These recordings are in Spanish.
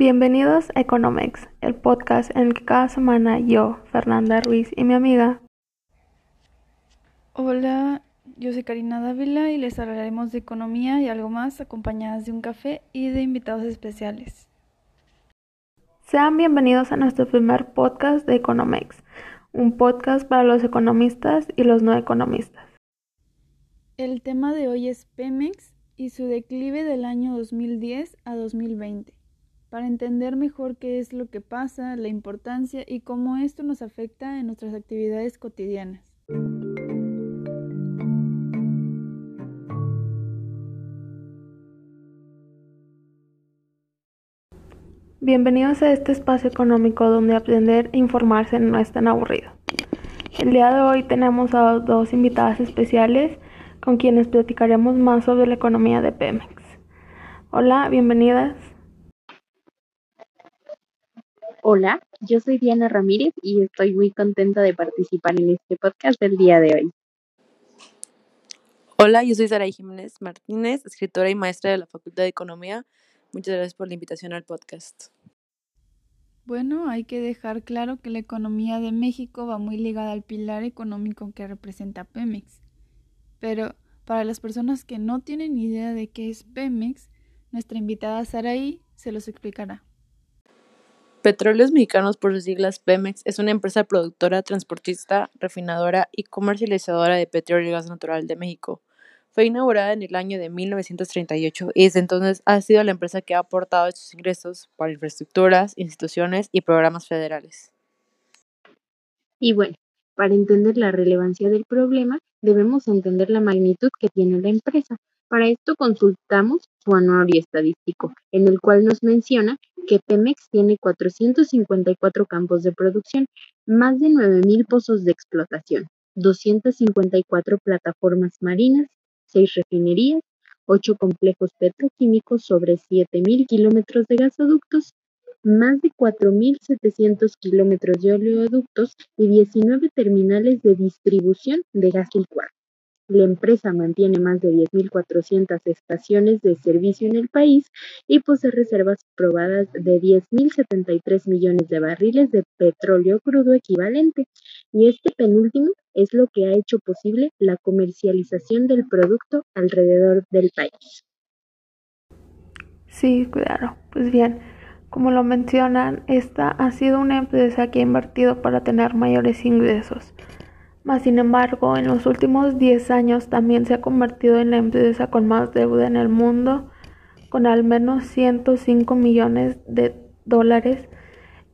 Bienvenidos a Economex, el podcast en el que cada semana yo, Fernanda Ruiz y mi amiga. Hola, yo soy Karina Dávila y les hablaremos de economía y algo más acompañadas de un café y de invitados especiales. Sean bienvenidos a nuestro primer podcast de Economex, un podcast para los economistas y los no economistas. El tema de hoy es Pemex y su declive del año 2010 a 2020, para entender mejor qué es lo que pasa, la importancia y cómo esto nos afecta en nuestras actividades cotidianas. Bienvenidos a este espacio económico donde aprender e informarse no es tan aburrido. El día de hoy tenemos a dos invitadas especiales con quienes platicaremos más sobre la economía de Pemex. Hola, bienvenidas. Hola, yo soy Diana Ramírez y estoy muy contenta de participar en este podcast del día de hoy. Hola, yo soy Sara Jiménez Martínez, escritora y maestra de la Facultad de Economía Muchas gracias por la invitación al podcast. Bueno, hay que dejar claro que la economía de México va muy ligada al pilar económico que representa Pemex. Pero para las personas que no tienen idea de qué es Pemex, nuestra invitada Saraí se los explicará. Petróleos Mexicanos, por sus siglas Pemex, es una empresa productora, transportista, refinadora y comercializadora de petróleo y gas natural de México fue inaugurada en el año de 1938 y desde entonces ha sido la empresa que ha aportado estos ingresos para infraestructuras, instituciones y programas federales. Y bueno, para entender la relevancia del problema, debemos entender la magnitud que tiene la empresa. Para esto consultamos su anuario estadístico, en el cual nos menciona que Pemex tiene 454 campos de producción, más de 9.000 pozos de explotación, 254 plataformas marinas, seis refinerías, ocho complejos petroquímicos sobre 7.000 kilómetros de gasoductos, más de 4.700 kilómetros de oleoductos y 19 terminales de distribución de gas licuado. La empresa mantiene más de 10.400 estaciones de servicio en el país y posee reservas probadas de 10.073 millones de barriles de petróleo crudo equivalente. Y este penúltimo es lo que ha hecho posible la comercialización del producto alrededor del país. Sí, claro. Pues bien, como lo mencionan, esta ha sido una empresa que ha invertido para tener mayores ingresos. Mas, sin embargo, en los últimos 10 años también se ha convertido en la empresa con más deuda en el mundo, con al menos 105 millones de dólares,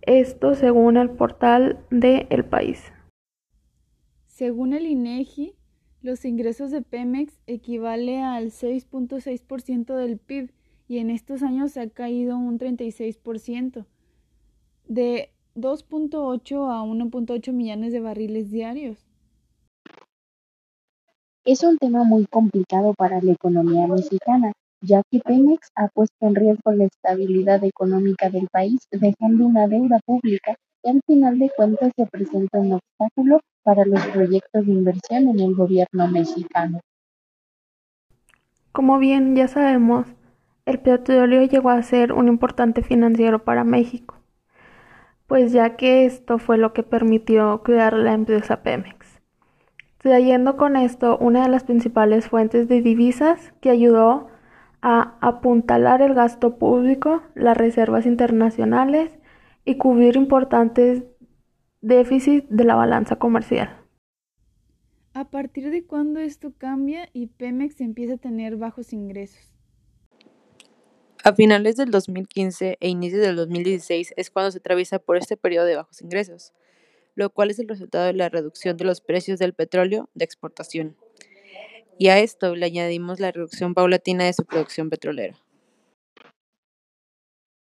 esto según el portal de El País. Según el INEGI, los ingresos de Pemex equivale al 6.6% del PIB y en estos años ha caído un 36%, de 2.8 a 1.8 millones de barriles diarios. Es un tema muy complicado para la economía mexicana, ya que Pemex ha puesto en riesgo la estabilidad económica del país, dejando una deuda pública que al final de cuentas representa un obstáculo para los proyectos de inversión en el gobierno mexicano. Como bien ya sabemos, el petróleo llegó a ser un importante financiero para México, pues ya que esto fue lo que permitió crear la empresa Pemex trayendo con esto una de las principales fuentes de divisas que ayudó a apuntalar el gasto público, las reservas internacionales y cubrir importantes déficits de la balanza comercial. ¿A partir de cuándo esto cambia y Pemex empieza a tener bajos ingresos? A finales del 2015 e inicios del 2016 es cuando se atraviesa por este periodo de bajos ingresos lo cual es el resultado de la reducción de los precios del petróleo de exportación. Y a esto le añadimos la reducción paulatina de su producción petrolera.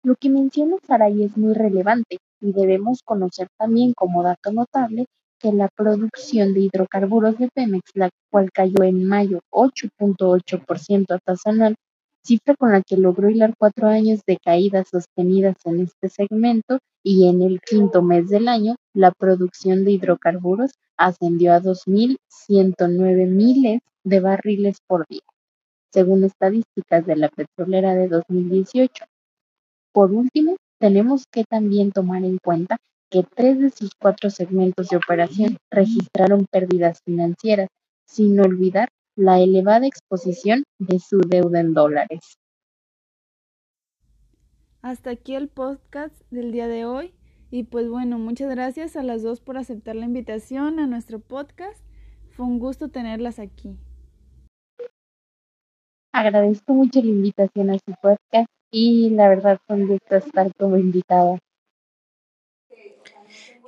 Lo que menciona Saray es muy relevante y debemos conocer también como dato notable que la producción de hidrocarburos de Pemex, la cual cayó en mayo 8.8% a tasa anual, cifra con la que logró hilar cuatro años de caídas sostenidas en este segmento y en el quinto mes del año la producción de hidrocarburos ascendió a 2.109 miles de barriles por día, según estadísticas de la petrolera de 2018. Por último, tenemos que también tomar en cuenta que tres de sus cuatro segmentos de operación registraron pérdidas financieras, sin olvidar la elevada exposición de su deuda en dólares. Hasta aquí el podcast del día de hoy. Y pues bueno, muchas gracias a las dos por aceptar la invitación a nuestro podcast. Fue un gusto tenerlas aquí. Agradezco mucho la invitación a su podcast y la verdad fue un gusto estar como invitada.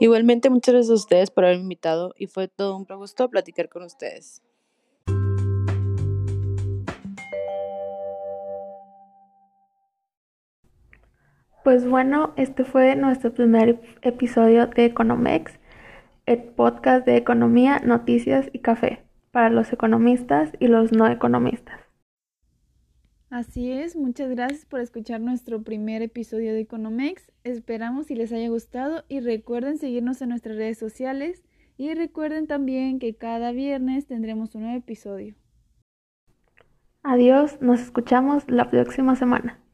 Igualmente, muchas gracias a ustedes por haberme invitado y fue todo un gusto platicar con ustedes. Pues bueno, este fue nuestro primer episodio de Economex, el podcast de economía, noticias y café para los economistas y los no economistas. Así es, muchas gracias por escuchar nuestro primer episodio de Economex. Esperamos si les haya gustado y recuerden seguirnos en nuestras redes sociales y recuerden también que cada viernes tendremos un nuevo episodio. Adiós, nos escuchamos la próxima semana.